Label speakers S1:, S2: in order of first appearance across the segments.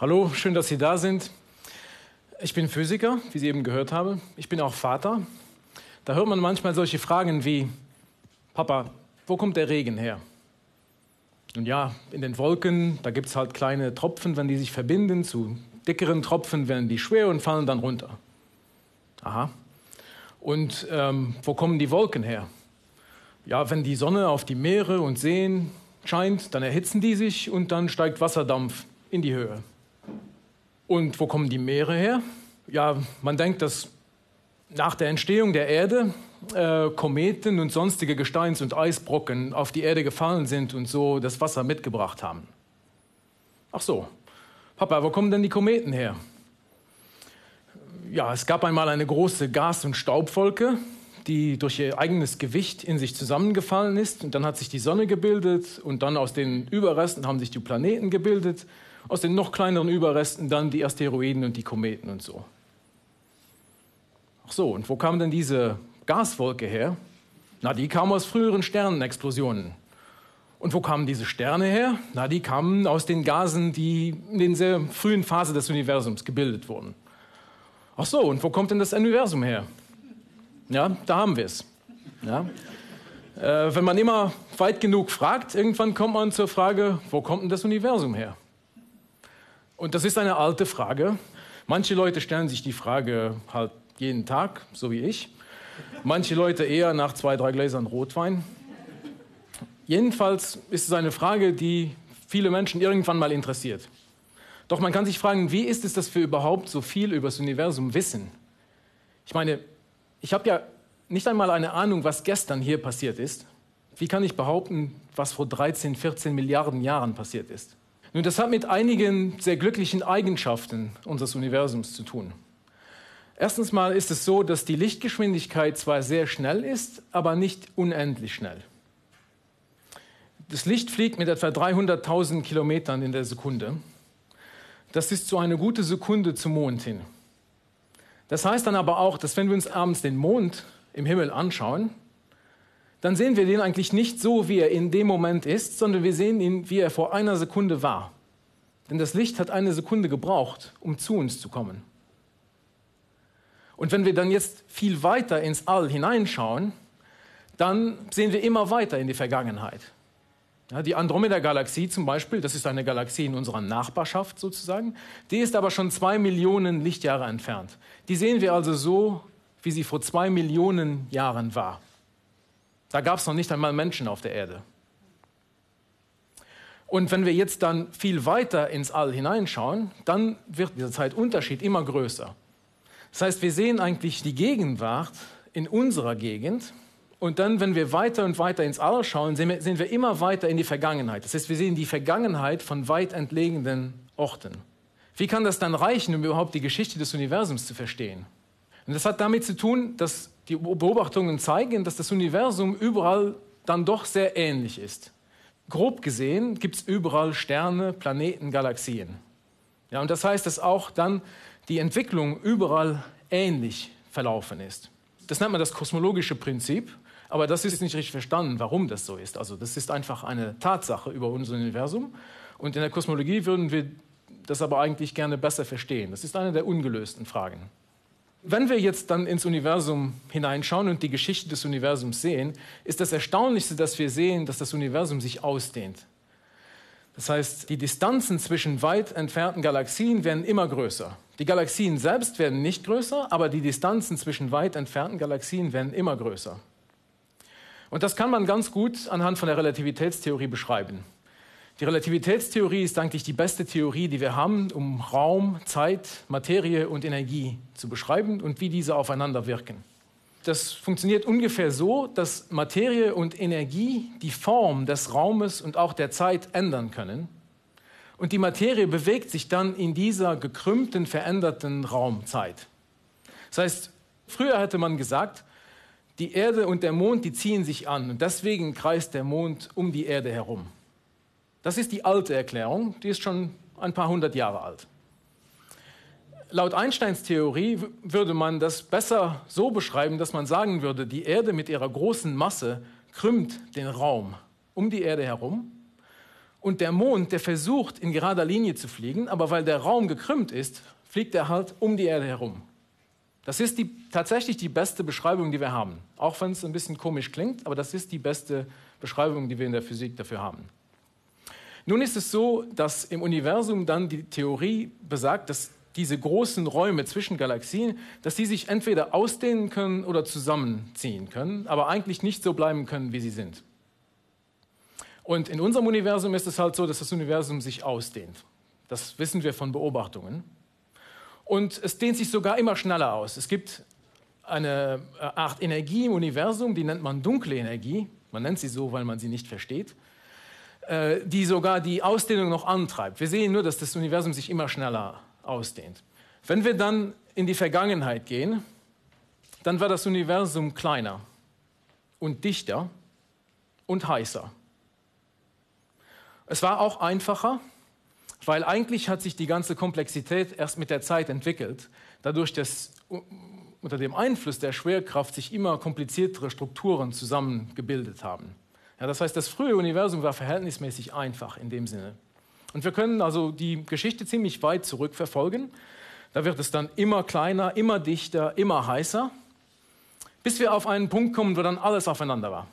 S1: Hallo, schön, dass Sie da sind. Ich bin Physiker, wie Sie eben gehört haben. Ich bin auch Vater. Da hört man manchmal solche Fragen wie, Papa, wo kommt der Regen her? Und ja, in den Wolken, da gibt es halt kleine Tropfen, wenn die sich verbinden zu dickeren Tropfen, werden die schwer und fallen dann runter. Aha. Und ähm, wo kommen die Wolken her? Ja, wenn die Sonne auf die Meere und Seen scheint, dann erhitzen die sich und dann steigt Wasserdampf in die Höhe. Und wo kommen die Meere her? Ja, man denkt, dass nach der Entstehung der Erde äh, Kometen und sonstige Gesteins- und Eisbrocken auf die Erde gefallen sind und so das Wasser mitgebracht haben. Ach so, Papa, wo kommen denn die Kometen her? Ja, es gab einmal eine große Gas- und Staubwolke, die durch ihr eigenes Gewicht in sich zusammengefallen ist. Und dann hat sich die Sonne gebildet und dann aus den Überresten haben sich die Planeten gebildet. Aus den noch kleineren Überresten dann die Asteroiden und die Kometen und so. Ach so, und wo kam denn diese Gaswolke her? Na, die kam aus früheren Sternenexplosionen. Und wo kamen diese Sterne her? Na, die kamen aus den Gasen, die in den sehr frühen Phasen des Universums gebildet wurden. Ach so, und wo kommt denn das Universum her? Ja, da haben wir es. Ja. Äh, wenn man immer weit genug fragt, irgendwann kommt man zur Frage, wo kommt denn das Universum her? Und das ist eine alte Frage. Manche Leute stellen sich die Frage halt jeden Tag, so wie ich. Manche Leute eher nach zwei, drei Gläsern Rotwein. Jedenfalls ist es eine Frage, die viele Menschen irgendwann mal interessiert. Doch man kann sich fragen, wie ist es, dass wir überhaupt so viel über das Universum wissen? Ich meine, ich habe ja nicht einmal eine Ahnung, was gestern hier passiert ist. Wie kann ich behaupten, was vor 13, 14 Milliarden Jahren passiert ist? Nun, das hat mit einigen sehr glücklichen Eigenschaften unseres Universums zu tun. Erstens mal ist es so, dass die Lichtgeschwindigkeit zwar sehr schnell ist, aber nicht unendlich schnell. Das Licht fliegt mit etwa 300.000 Kilometern in der Sekunde. Das ist so eine gute Sekunde zum Mond hin. Das heißt dann aber auch, dass wenn wir uns abends den Mond im Himmel anschauen, dann sehen wir den eigentlich nicht so, wie er in dem Moment ist, sondern wir sehen ihn, wie er vor einer Sekunde war. Denn das Licht hat eine Sekunde gebraucht, um zu uns zu kommen. Und wenn wir dann jetzt viel weiter ins All hineinschauen, dann sehen wir immer weiter in die Vergangenheit. Ja, die Andromeda-Galaxie zum Beispiel, das ist eine Galaxie in unserer Nachbarschaft sozusagen, die ist aber schon zwei Millionen Lichtjahre entfernt. Die sehen wir also so, wie sie vor zwei Millionen Jahren war. Da gab es noch nicht einmal Menschen auf der Erde. Und wenn wir jetzt dann viel weiter ins All hineinschauen, dann wird dieser Zeitunterschied immer größer. Das heißt, wir sehen eigentlich die Gegenwart in unserer Gegend und dann, wenn wir weiter und weiter ins All schauen, sehen wir, sehen wir immer weiter in die Vergangenheit. Das heißt, wir sehen die Vergangenheit von weit entlegenen Orten. Wie kann das dann reichen, um überhaupt die Geschichte des Universums zu verstehen? Und das hat damit zu tun, dass die Beobachtungen zeigen, dass das Universum überall dann doch sehr ähnlich ist. Grob gesehen gibt es überall Sterne, Planeten, Galaxien. Ja, und das heißt, dass auch dann die Entwicklung überall ähnlich verlaufen ist. Das nennt man das kosmologische Prinzip. Aber das ist nicht richtig verstanden, warum das so ist. Also das ist einfach eine Tatsache über unser Universum. Und in der Kosmologie würden wir das aber eigentlich gerne besser verstehen. Das ist eine der ungelösten Fragen. Wenn wir jetzt dann ins Universum hineinschauen und die Geschichte des Universums sehen, ist das Erstaunlichste, dass wir sehen, dass das Universum sich ausdehnt. Das heißt, die Distanzen zwischen weit entfernten Galaxien werden immer größer. Die Galaxien selbst werden nicht größer, aber die Distanzen zwischen weit entfernten Galaxien werden immer größer. Und das kann man ganz gut anhand von der Relativitätstheorie beschreiben. Die Relativitätstheorie ist eigentlich die beste Theorie, die wir haben, um Raum, Zeit, Materie und Energie zu beschreiben und wie diese aufeinander wirken. Das funktioniert ungefähr so, dass Materie und Energie die Form des Raumes und auch der Zeit ändern können. Und die Materie bewegt sich dann in dieser gekrümmten, veränderten Raumzeit. Das heißt, früher hätte man gesagt, die Erde und der Mond, die ziehen sich an und deswegen kreist der Mond um die Erde herum. Das ist die alte Erklärung, die ist schon ein paar hundert Jahre alt. Laut Einsteins Theorie würde man das besser so beschreiben, dass man sagen würde, die Erde mit ihrer großen Masse krümmt den Raum um die Erde herum Und der Mond, der versucht, in gerader Linie zu fliegen, aber weil der Raum gekrümmt ist, fliegt er halt um die Erde herum. Das ist die, tatsächlich die beste Beschreibung, die wir haben. Auch wenn es ein bisschen komisch klingt, aber das ist die beste Beschreibung, die wir in der Physik dafür haben. Nun ist es so, dass im Universum dann die Theorie besagt, dass diese großen Räume zwischen Galaxien, dass sie sich entweder ausdehnen können oder zusammenziehen können, aber eigentlich nicht so bleiben können, wie sie sind. Und in unserem Universum ist es halt so, dass das Universum sich ausdehnt. Das wissen wir von Beobachtungen. Und es dehnt sich sogar immer schneller aus. Es gibt eine Art Energie im Universum, die nennt man dunkle Energie. Man nennt sie so, weil man sie nicht versteht, äh, die sogar die Ausdehnung noch antreibt. Wir sehen nur, dass das Universum sich immer schneller ausdehnt. Wenn wir dann in die Vergangenheit gehen, dann war das Universum kleiner und dichter und heißer. Es war auch einfacher, weil eigentlich hat sich die ganze Komplexität erst mit der Zeit entwickelt, dadurch, dass unter dem Einfluss der Schwerkraft sich immer kompliziertere Strukturen zusammengebildet haben. Ja, das heißt, das frühe Universum war verhältnismäßig einfach in dem Sinne. Und wir können also die Geschichte ziemlich weit zurückverfolgen. Da wird es dann immer kleiner, immer dichter, immer heißer, bis wir auf einen Punkt kommen, wo dann alles aufeinander war.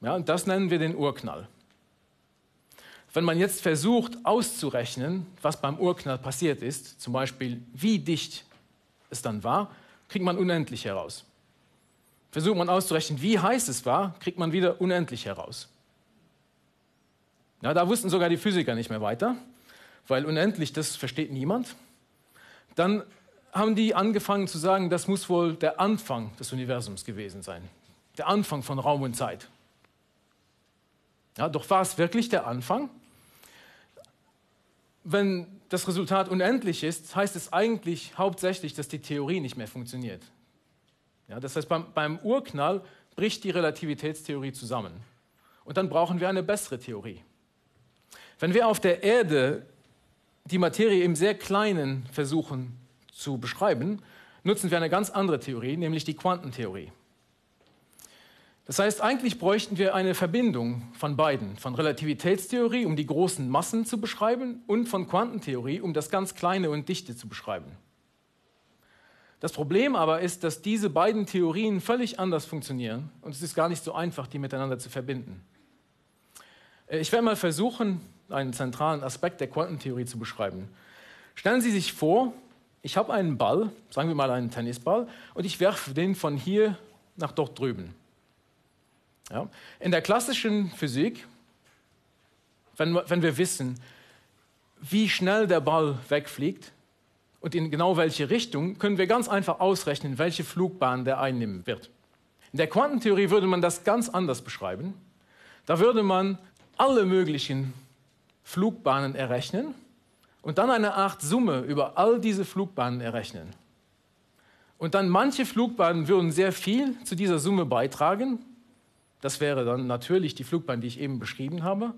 S1: Ja, und das nennen wir den Urknall. Wenn man jetzt versucht auszurechnen, was beim Urknall passiert ist, zum Beispiel wie dicht es dann war, kriegt man unendlich heraus. Versucht man auszurechnen, wie heiß es war, kriegt man wieder unendlich heraus. Ja, da wussten sogar die Physiker nicht mehr weiter, weil unendlich, das versteht niemand. Dann haben die angefangen zu sagen, das muss wohl der Anfang des Universums gewesen sein. Der Anfang von Raum und Zeit. Ja, doch war es wirklich der Anfang? Wenn das Resultat unendlich ist, heißt es eigentlich hauptsächlich, dass die Theorie nicht mehr funktioniert. Ja, das heißt, beim, beim Urknall bricht die Relativitätstheorie zusammen. Und dann brauchen wir eine bessere Theorie. Wenn wir auf der Erde die Materie im sehr Kleinen versuchen zu beschreiben, nutzen wir eine ganz andere Theorie, nämlich die Quantentheorie. Das heißt, eigentlich bräuchten wir eine Verbindung von beiden, von Relativitätstheorie, um die großen Massen zu beschreiben, und von Quantentheorie, um das ganz Kleine und Dichte zu beschreiben. Das Problem aber ist, dass diese beiden Theorien völlig anders funktionieren und es ist gar nicht so einfach, die miteinander zu verbinden. Äh, ich werde mal versuchen, einen zentralen Aspekt der Quantentheorie zu beschreiben. Stellen Sie sich vor, ich habe einen Ball, sagen wir mal einen Tennisball, und ich werfe den von hier nach dort drüben. Ja? In der klassischen Physik, wenn, wenn wir wissen, wie schnell der Ball wegfliegt und in genau welche Richtung, können wir ganz einfach ausrechnen, welche Flugbahn der einnehmen wird. In der Quantentheorie würde man das ganz anders beschreiben. Da würde man alle möglichen Flugbahnen errechnen und dann eine Art Summe über all diese Flugbahnen errechnen. Und dann manche Flugbahnen würden sehr viel zu dieser Summe beitragen. Das wäre dann natürlich die Flugbahn, die ich eben beschrieben habe.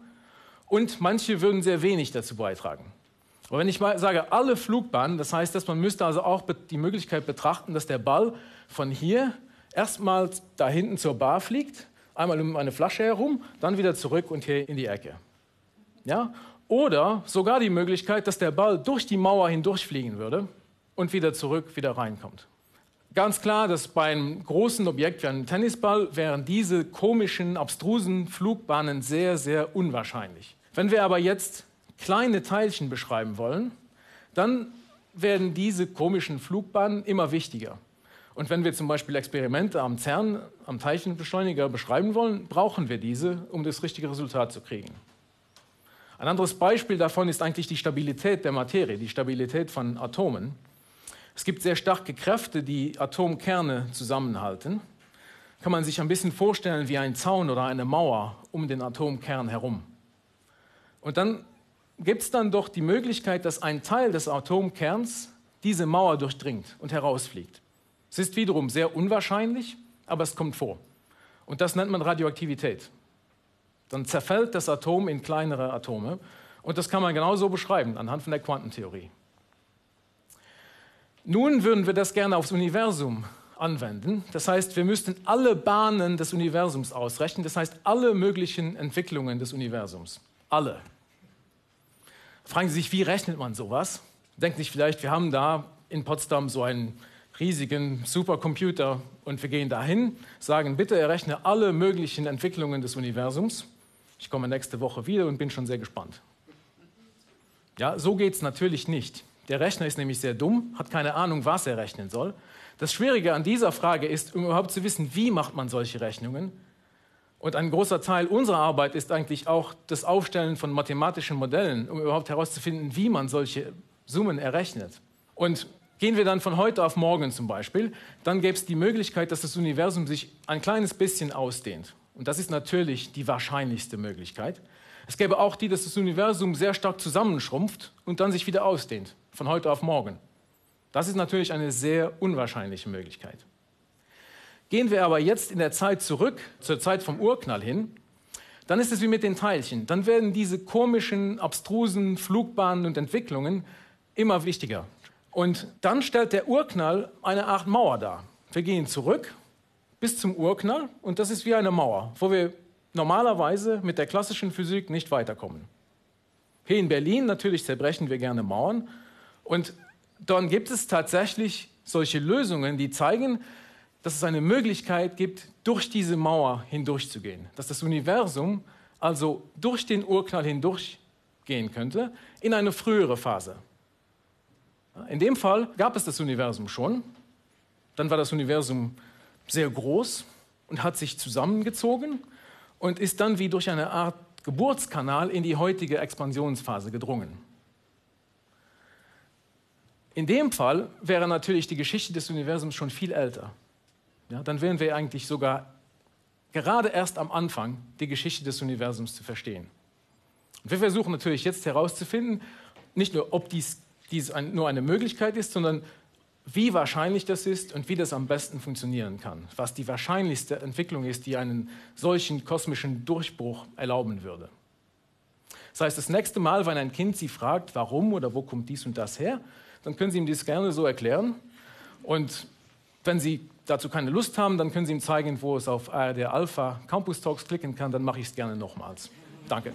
S1: Und manche würden sehr wenig dazu beitragen. Aber wenn ich mal sage, alle Flugbahnen, das heißt, dass man müsste also auch die Möglichkeit betrachten, dass der Ball von hier erstmal da hinten zur Bar fliegt, einmal um eine Flasche herum, dann wieder zurück und hier in die Ecke. Ja? Oder sogar die Möglichkeit, dass der Ball durch die Mauer hindurchfliegen würde und wieder zurück, wieder reinkommt. Ganz klar, dass bei einem großen Objekt wie einem Tennisball wären diese komischen, abstrusen Flugbahnen sehr, sehr unwahrscheinlich. Wenn wir aber jetzt kleine Teilchen beschreiben wollen, dann werden diese komischen Flugbahnen immer wichtiger. Und wenn wir zum Beispiel Experimente am CERN, am Teilchenbeschleuniger beschreiben wollen, brauchen wir diese, um das richtige Resultat zu kriegen. Ein anderes Beispiel davon ist eigentlich die Stabilität der Materie, die Stabilität von Atomen. Es gibt sehr starke Kräfte, die Atomkerne zusammenhalten. Kann man sich ein bisschen vorstellen wie ein Zaun oder eine Mauer um den Atomkern herum. Und dann gibt es dann doch die Möglichkeit, dass ein Teil des Atomkerns diese Mauer durchdringt und herausfliegt. Es ist wiederum sehr unwahrscheinlich, aber es kommt vor. Und das nennt man Radioaktivität. Dann zerfällt das Atom in kleinere Atome. Und das kann man genauso beschreiben anhand von der Quantentheorie. Nun würden wir das gerne aufs Universum anwenden. Das heißt, wir müssten alle Bahnen des Universums ausrechnen, das heißt alle möglichen Entwicklungen des Universums. Alle. Fragen Sie sich, wie rechnet man sowas? Denken Sie vielleicht, wir haben da in Potsdam so einen riesigen Supercomputer und wir gehen dahin, sagen, bitte errechne alle möglichen Entwicklungen des Universums. Ich komme nächste Woche wieder und bin schon sehr gespannt. Ja, so geht es natürlich nicht. Der Rechner ist nämlich sehr dumm, hat keine Ahnung, was er rechnen soll. Das Schwierige an dieser Frage ist, um überhaupt zu wissen, wie macht man solche Rechnungen. Und ein großer Teil unserer Arbeit ist eigentlich auch das Aufstellen von mathematischen Modellen, um überhaupt herauszufinden, wie man solche Summen errechnet. Und gehen wir dann von heute auf morgen zum Beispiel, dann gäbe es die Möglichkeit, dass das Universum sich ein kleines bisschen ausdehnt. Und das ist natürlich die wahrscheinlichste Möglichkeit. Es gäbe auch die, dass das Universum sehr stark zusammenschrumpft und dann sich wieder ausdehnt, von heute auf morgen. Das ist natürlich eine sehr unwahrscheinliche Möglichkeit. Gehen wir aber jetzt in der Zeit zurück, zur Zeit vom Urknall hin, dann ist es wie mit den Teilchen. Dann werden diese komischen, abstrusen Flugbahnen und Entwicklungen immer wichtiger. Und dann stellt der Urknall eine Art Mauer dar. Wir gehen zurück bis zum Urknall und das ist wie eine Mauer, wo wir normalerweise mit der klassischen Physik nicht weiterkommen. Hier in Berlin natürlich zerbrechen wir gerne Mauern und dann gibt es tatsächlich solche Lösungen, die zeigen, dass es eine Möglichkeit gibt, durch diese Mauer hindurchzugehen, dass das Universum also durch den Urknall hindurchgehen könnte in eine frühere Phase. In dem Fall gab es das Universum schon, dann war das Universum sehr groß und hat sich zusammengezogen und ist dann wie durch eine Art Geburtskanal in die heutige Expansionsphase gedrungen. In dem Fall wäre natürlich die Geschichte des Universums schon viel älter. Ja, dann wären wir eigentlich sogar gerade erst am Anfang, die Geschichte des Universums zu verstehen. Und wir versuchen natürlich jetzt herauszufinden, nicht nur, ob dies, dies ein, nur eine Möglichkeit ist, sondern wie wahrscheinlich das ist und wie das am besten funktionieren kann, was die wahrscheinlichste Entwicklung ist, die einen solchen kosmischen Durchbruch erlauben würde. Das heißt, das nächste Mal, wenn ein Kind Sie fragt, warum oder wo kommt dies und das her, dann können Sie ihm dies gerne so erklären. Und wenn Sie dazu keine Lust haben, dann können Sie ihm zeigen, wo es auf ARD Alpha Campus Talks klicken kann, dann mache ich es gerne nochmals. Danke.